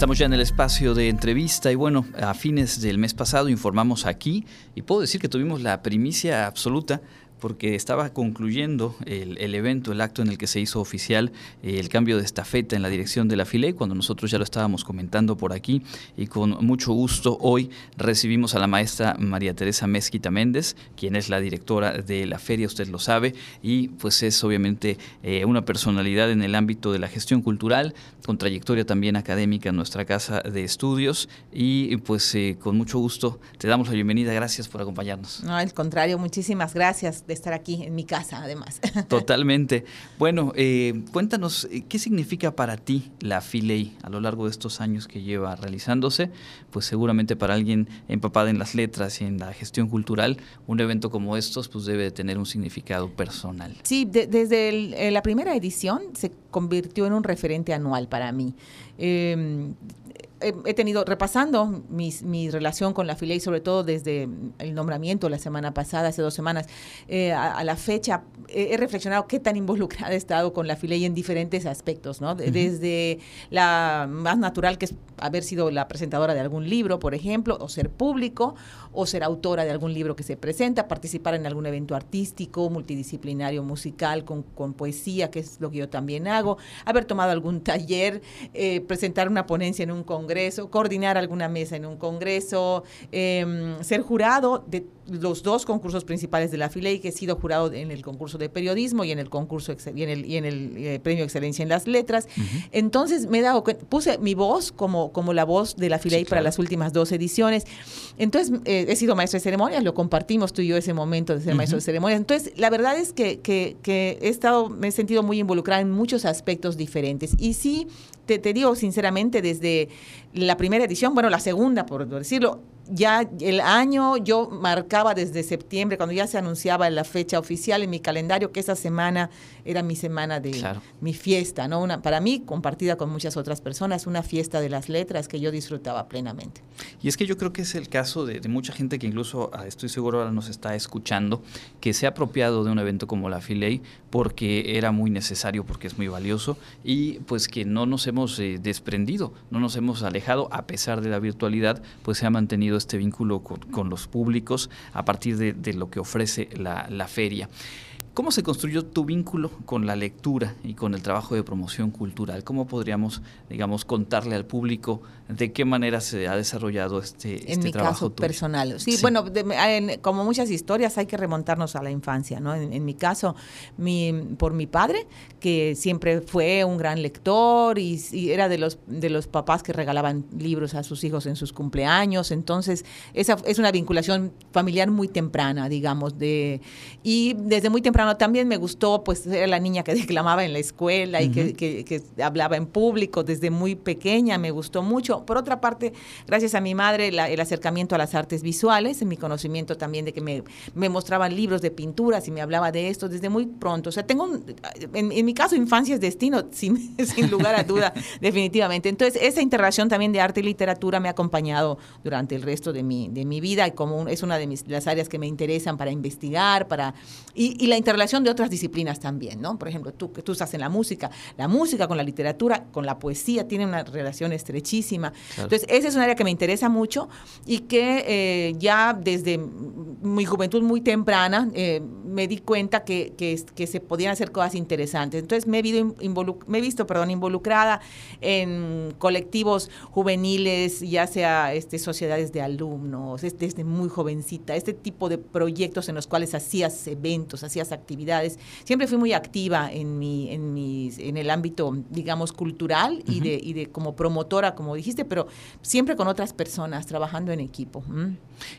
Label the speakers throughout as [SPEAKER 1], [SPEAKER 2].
[SPEAKER 1] Estamos ya en el espacio de entrevista y bueno, a fines del mes pasado informamos aquí y puedo decir que tuvimos la primicia absoluta porque estaba concluyendo el, evento, el acto en el que se hizo oficial eh, el cambio de estafeta en la dirección de la FILE, cuando nosotros ya lo estábamos comentando por aquí y con mucho gusto hoy recibimos a la maestra María Teresa Mezquita Méndez, quien es la directora de la feria, usted lo sabe, y pues es obviamente eh, una personalidad en el ámbito de la gestión cultural, con trayectoria también académica en nuestra casa de estudios y pues eh, con mucho gusto te damos la bienvenida, gracias por acompañarnos.
[SPEAKER 2] No, al contrario, muchísimas gracias de estar aquí en mi casa, además.
[SPEAKER 1] Totalmente. Bueno, eh, cuéntanos, eh, ¿qué significa para ti la FILEI a lo largo de estos años que lleva realizándose? Pues seguramente para alguien empapada en las letras y en la gestión cultural, un evento como estos pues debe tener un significado personal.
[SPEAKER 2] Sí, desde la primera edición se convirtió en un referente anual para mí. Em, he tenido, repasando mi relación con la FILEI, sobre todo desde el nombramiento la semana pasada, hace dos semanas, eh, a, la fecha, he reflexionado qué tan involucrada he estado con la FILEI en diferentes aspectos, ¿no? Desde la más natural, que es haber sido la presentadora de algún libro, por ejemplo, o ser público, o ser autora de algún libro que se presenta, participar en algún evento artístico, multidisciplinario, musical, con, con poesía, que es lo que yo también hago, haber tomado algún taller, eh, presentar una ponencia en un congreso, coordinar alguna mesa en un congreso, em, ser jurado de los dos concursos principales de la FILEI, que he sido jurado en el concurso de periodismo y en el concurso y en el, y en el eh, premio Excelencia en las Letras. Entonces me he dado puse mi voz como, como la voz de la FILEI para las últimas dos ediciones. Entonces eh, he sido maestro de ceremonias, lo compartimos tú y yo ese momento de ser maestro de ceremonias. Entonces la verdad es que, que, que, he estado, me he sentido muy involucrada en muchos aspectos diferentes. Y sí, te, te digo sinceramente, desde la primera edición, bueno, la segunda, por decirlo, ya el año yo marcaba desde septiembre, cuando ya se anunciaba la fecha oficial en mi calendario, que esa semana era mi semana de mi fiesta, ¿no? Una, para mí, compartida con muchas otras personas, una fiesta de las letras que yo disfrutaba plenamente.
[SPEAKER 1] Y es que yo creo que es el caso de, mucha gente que incluso, ah, estoy seguro ahora nos está escuchando, que se ha apropiado de un evento como la Filey porque era muy necesario, porque es muy valioso y pues que no nos hemos eh, desprendido, no nos hemos alejado, a pesar de la virtualidad, pues se ha mantenido este vínculo con, los públicos a partir de, lo que ofrece la, feria. ¿Cómo se construyó tu vínculo con la lectura y con el trabajo de promoción cultural? ¿Cómo podríamos, digamos, contarle al público de qué manera se ha desarrollado este,
[SPEAKER 2] en
[SPEAKER 1] mi
[SPEAKER 2] caso personal. Sí, bueno, como muchas historias hay que remontarnos a la infancia, ¿no? En, mi caso, mi, por mi padre, que siempre fue un gran lector y, era de los, de los papás que regalaban libros a sus hijos en sus cumpleaños. Entonces, esa es una vinculación familiar muy temprana, digamos. de Y desde muy temprano también me gustó, pues era la niña que declamaba en la escuela y que, hablaba en público desde muy pequeña, me gustó mucho. Por otra parte, gracias a mi madre, el acercamiento a las artes visuales, en mi conocimiento también de que me, me mostraban libros de pinturas y me hablaba de esto desde muy pronto. O sea, tengo, en, mi caso, infancia es destino, sin, sin lugar a duda, definitivamente. Entonces, esa interacción también de arte y literatura me ha acompañado durante el resto de mi, de mi vida y como es una de mis, las áreas que me interesan para investigar, para y, y la relación de otras disciplinas también, ¿no? Por ejemplo, tú que tú estás en la música, la música con la literatura, con la poesía tiene una relación estrechísima. Entonces, esa es un área que me interesa mucho y que eh, ya desde mi juventud muy temprana eh, me di cuenta que, que, se podían hacer cosas interesantes. Entonces, me he, me he visto perdón, involucrada en colectivos juveniles, ya sea este, sociedades de alumnos, desde muy jovencita, este tipo de proyectos en los cuales hacías eventos, hacías actividades. Siempre fui muy activa en, mi, en, mis, en el ámbito, digamos, cultural y, de, y de como promotora, como dijiste, pero siempre con otras personas, trabajando en equipo.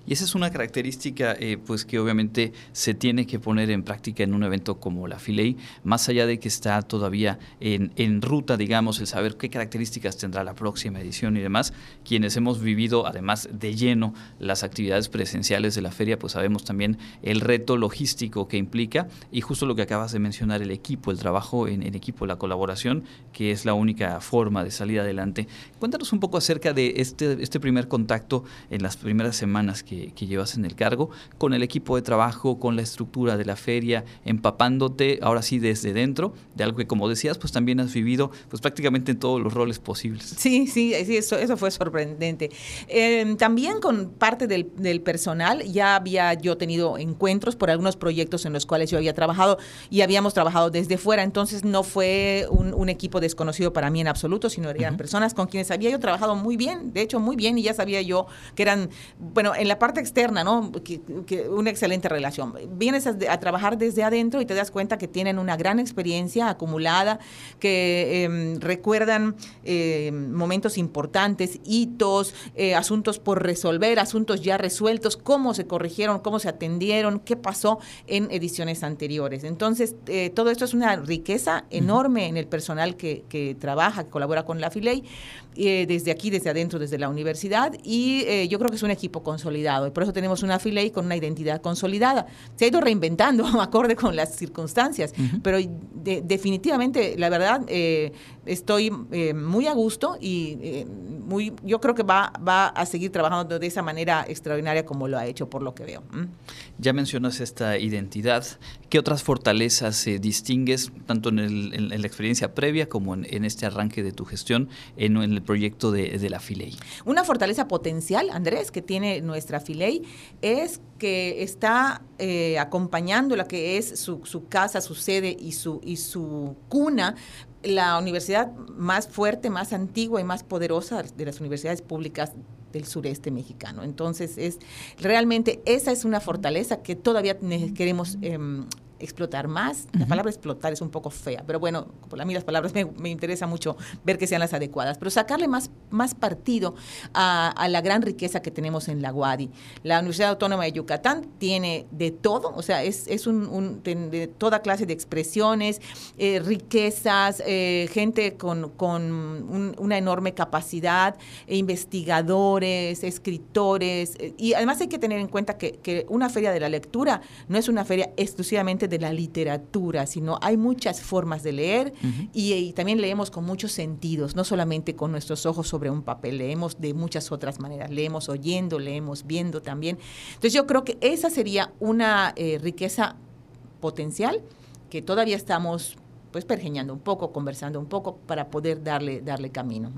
[SPEAKER 1] Y esa es una característica eh, pues que obviamente se tiene que poner en práctica en un evento como la Filey, más allá de que está todavía en, en ruta, digamos, el saber qué características tendrá la próxima edición y demás, quienes hemos vivido además de lleno las actividades presenciales de la feria, pues sabemos también el reto logístico que implica y justo lo que acabas de mencionar, el equipo, el trabajo en, equipo, la colaboración, que es la única forma de salir adelante. Cuéntanos un poco acerca de este, este primer contacto en las primeras semanas que, llevas en el cargo, con el equipo de trabajo, con la estructura de la feria, empapándote ahora sí desde dentro de algo que como decías, pues también has vivido pues prácticamente en todos los roles posibles.
[SPEAKER 2] Sí, sí, sí eso, eso fue sorprendente. Em, también con parte del, personal ya había yo tenido encuentros por algunos proyectos en los cuales yo había trabajado y habíamos trabajado desde fuera, entonces no fue un, equipo desconocido para mí en absoluto, sino eran personas con quienes había yo trabajado muy bien, de hecho muy bien, y ya sabía yo que eran, bueno, en la parte externa, ¿no? Que, una excelente relación. Vienes a, trabajar desde adentro y te das cuenta que tienen una gran experiencia acumulada, que em, recuerdan em, momentos importantes, hitos, eh, asuntos por resolver, asuntos ya resueltos, cómo se corrigieron, cómo se atendieron, qué pasó en ediciones anteriores. Entonces, eh, todo esto es una riqueza enorme en el personal que, que trabaja, que colabora con la FILEI, eh, desde aquí, desde adentro, desde la universidad, y eh, yo creo que es un equipo consolidado, y por eso tenemos una FILEI con una identidad consolidada. Se ha ido reinventando acorde con las circunstancias, pero definitivamente, la verdad, eh, estoy muy a gusto y muy, yo creo que va, va a seguir trabajando de esa manera extraordinaria como lo ha hecho, por lo que veo.
[SPEAKER 1] Ya mencionas esta identidad. ¿Qué otras fortalezas distingues, tanto en, el, la experiencia previa como en, este arranque de tu gestión, en, el proyecto de, la Filey.
[SPEAKER 2] Una fortaleza potencial, Andrés, que tiene nuestra Filey es que está eh, acompañando la que es su, casa, su sede y su cuna la universidad más fuerte, más antigua y más poderosa de las universidades públicas del sureste mexicano. Entonces, es realmente esa es una fortaleza que todavía queremos em, explotar más. La palabra explotar es un poco fea, pero bueno, a mí las palabras me, interesa mucho ver que sean las adecuadas, pero sacarle más, más partido a, la gran riqueza que tenemos en la UADI. La Universidad Autónoma de Yucatán tiene de todo, o sea, es, es un, de toda clase de expresiones, eh, riquezas, eh, gente con, con una enorme capacidad, e investigadores, escritores, eh, y además hay que tener en cuenta que, que una feria de la lectura no es una feria exclusivamente de la literatura, sino hay muchas formas de leer y, también leemos con muchos sentidos, no solamente con nuestros ojos sobre un papel, leemos de muchas otras maneras, leemos oyendo, leemos viendo también. Entonces yo creo que esa sería una eh, riqueza potencial que todavía estamos pues pergeñando un poco, conversando un poco para poder darle, darle camino.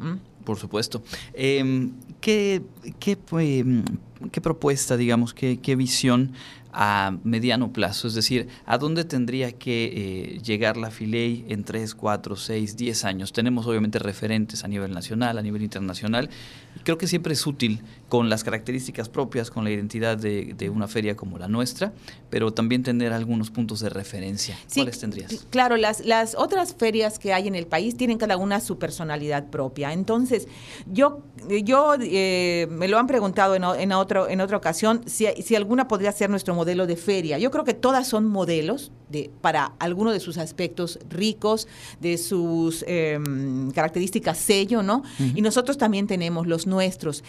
[SPEAKER 1] Por supuesto. Em, ¿qué, qué, em, qué, propuesta, digamos, qué, qué visión a mediano plazo, es decir, a dónde tendría que eh, llegar la Filey en 3, 4, 6, 10 años. Tenemos obviamente referentes a nivel nacional, a nivel internacional, y creo que siempre es útil con las características propias, con la identidad de, una feria como la nuestra, pero también tener algunos puntos de referencia. ¿Cuáles tendrías?
[SPEAKER 2] Claro, las, las otras ferias que hay en el país tienen cada una su personalidad propia. Entonces, yo, yo eh, me lo han preguntado en, en, otro, en otra ocasión, si, si alguna podría ser nuestro modelo de feria. Yo creo que todas son modelos de, para alguno de sus aspectos ricos, de sus em, características sello, ¿no? Y nosotros también tenemos los nuestros.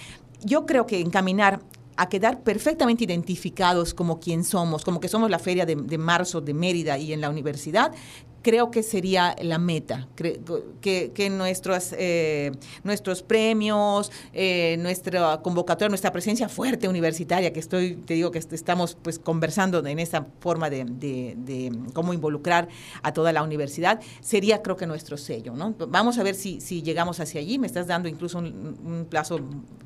[SPEAKER 2] Yo creo que encaminar a quedar perfectamente identificados como quien somos, como que somos la feria de, de, marzo de Mérida y en la universidad, creo que sería la meta, que, que nuestros, eh, nuestros premios, eh, nuestra convocatoria, nuestra presencia fuerte universitaria, que estoy, te digo que estamos pues conversando en esa forma de, de, cómo involucrar a toda la universidad, sería creo que nuestro sello, ¿no? Vamos a ver si, si llegamos hacia allí, me estás dando incluso un, plazo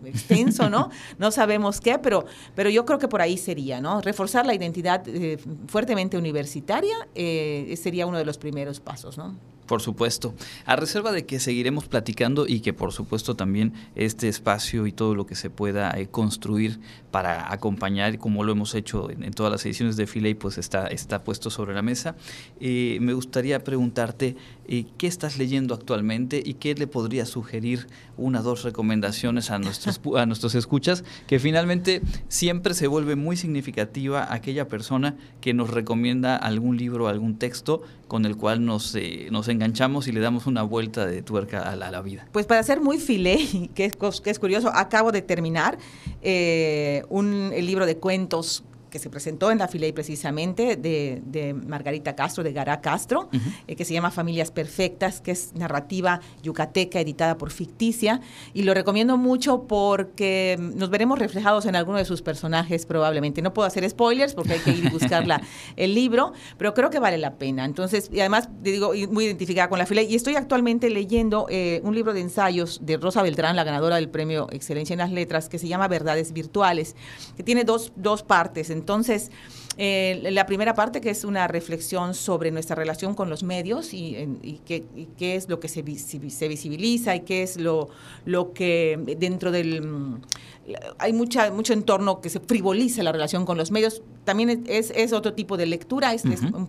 [SPEAKER 2] extenso, ¿no? No sabemos qué, pero, pero yo creo que por ahí sería, ¿no? Reforzar la identidad eh, fuertemente universitaria sería uno de los primeros pasos, ¿no?
[SPEAKER 1] Por supuesto. A reserva de que seguiremos platicando y que por supuesto también este espacio y todo lo que se pueda eh, construir para acompañar, como lo hemos hecho en, todas las ediciones de Filey, pues está, está puesto sobre la mesa. Eh, me gustaría preguntarte eh, qué estás leyendo actualmente y qué le podría sugerir una o dos recomendaciones a nuestros, a nuestros escuchas, que finalmente siempre se vuelve muy significativa aquella persona que nos recomienda algún libro, algún texto con el cual nos, nos enganchamos y le damos una vuelta de tuerca a la, vida.
[SPEAKER 2] Pues para ser muy filé, que es, que es curioso, acabo de terminar eh, un, el libro de cuentos que se presentó en la Filey precisamente de, Margarita Castro, de Gará Castro, eh, que se llama Familias Perfectas, que es narrativa yucateca editada por Ficticia. Y lo recomiendo mucho porque nos veremos reflejados en alguno de sus personajes probablemente. No puedo hacer spoilers porque hay que ir y buscar el libro, pero creo que vale la pena. Entonces, y además, digo, muy identificada con la Filey. Y estoy actualmente leyendo eh, un libro de ensayos de Rosa Beltrán, la ganadora del premio Excelencia en las Letras, que se llama Verdades Virtuales, que tiene dos, dos partes. Entonces, eh, la primera parte que es una reflexión sobre nuestra relación con los medios y, qué, es lo que se, se, visibiliza y qué es lo que dentro del... Hay mucha, mucho entorno que se frivoliza la relación con los medios. También es, es otro tipo de lectura, es,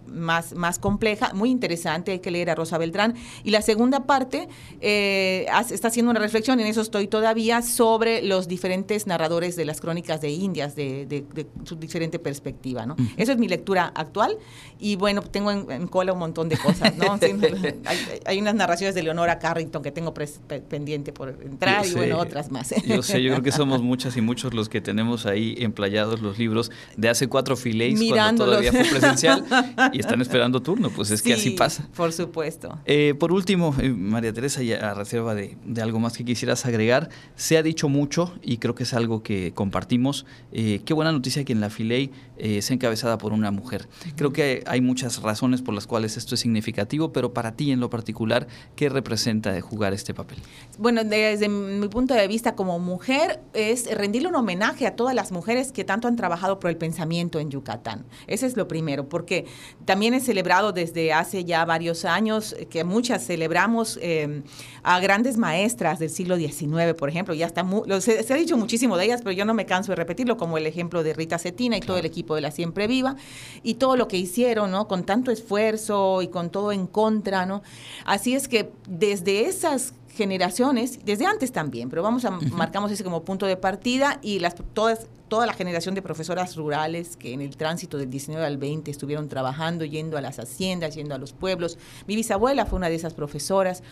[SPEAKER 2] más, más compleja, muy interesante, hay que leer a Rosa Beltrán. Y la segunda parte eh, está haciendo una reflexión, en eso estoy todavía, sobre los diferentes narradores de las crónicas de Indias, de, de su diferente perspectiva. ¿no? Eso es mi lectura actual y bueno, tengo en, cola un montón de cosas, ¿no? hay, unas narraciones de Leonora Carrington que tengo pendiente por entrar y bueno, otras más.
[SPEAKER 1] Yo sé, yo creo que somos muchas y muchos los que tenemos ahí emplayados los libros de hace cuatro fileis cuando todavía fue presencial y están esperando turno, pues es que así pasa.
[SPEAKER 2] por supuesto.
[SPEAKER 1] Eh, por último, eh, María Teresa, ya a reserva de, algo más que quisieras agregar, se ha dicho mucho y creo que es algo que compartimos. Eh, qué buena noticia que en la Filey se encabe encabezada por una mujer. Creo que hay muchas razones por las cuales esto es significativo, pero para ti en lo particular, ¿qué representa de jugar este papel?
[SPEAKER 2] Bueno, desde mi punto de vista como mujer, es rendirle un homenaje a todas las mujeres que tanto han trabajado por el pensamiento en Yucatán. Ese es lo primero, porque también he celebrado desde hace ya varios años que muchas celebramos eh, a grandes maestras del siglo XIX, por ejemplo, ya está se, se, ha dicho muchísimo de ellas, pero yo no me canso de repetirlo, como el ejemplo de Rita Cetina y todo el equipo de la Siempre viva y todo lo que hicieron, ¿no? Con tanto esfuerzo y con todo en contra, ¿no? Así es que desde esas generaciones, desde antes también, pero vamos a marcamos ese como punto de partida y las todas toda la generación de profesoras rurales que en el tránsito del 19 al 20 estuvieron trabajando, yendo a las haciendas, yendo a los pueblos. Mi bisabuela fue una de esas profesoras.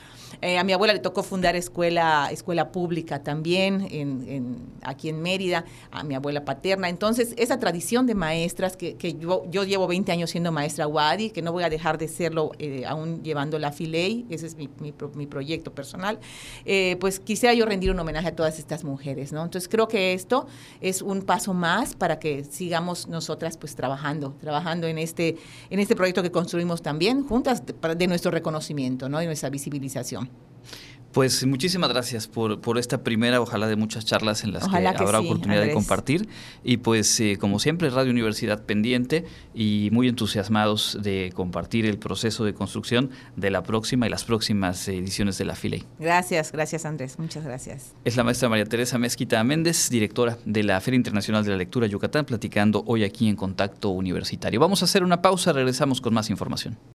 [SPEAKER 2] Eh, a mi abuela le tocó fundar escuela, escuela pública también en, aquí en Mérida, a mi abuela paterna. Entonces, esa tradición de maestras, que, yo, yo, llevo 20 años siendo maestra Wadi, que no voy a dejar de serlo eh, aún llevando la Filey, ese es mi, mi, proyecto personal, eh, pues quisiera yo rendir un homenaje a todas estas mujeres. ¿no? Entonces, creo que esto es un paso más para que sigamos nosotras pues trabajando, trabajando en este, en este proyecto que construimos también juntas de, nuestro reconocimiento, ¿no? Y nuestra visibilización.
[SPEAKER 1] Pues muchísimas gracias por, por esta primera, ojalá de muchas charlas en las que, habrá oportunidad de compartir. Y pues eh, como siempre, Radio Universidad pendiente y muy entusiasmados de compartir el proceso de construcción de la próxima y las próximas ediciones de la FILEI.
[SPEAKER 2] Gracias, gracias Andrés, muchas gracias.
[SPEAKER 1] Es la maestra María Teresa Mezquita Méndez, directora de la Feria Internacional de la Lectura Yucatán, platicando hoy aquí en Contacto Universitario. Vamos a hacer una pausa, regresamos con más información.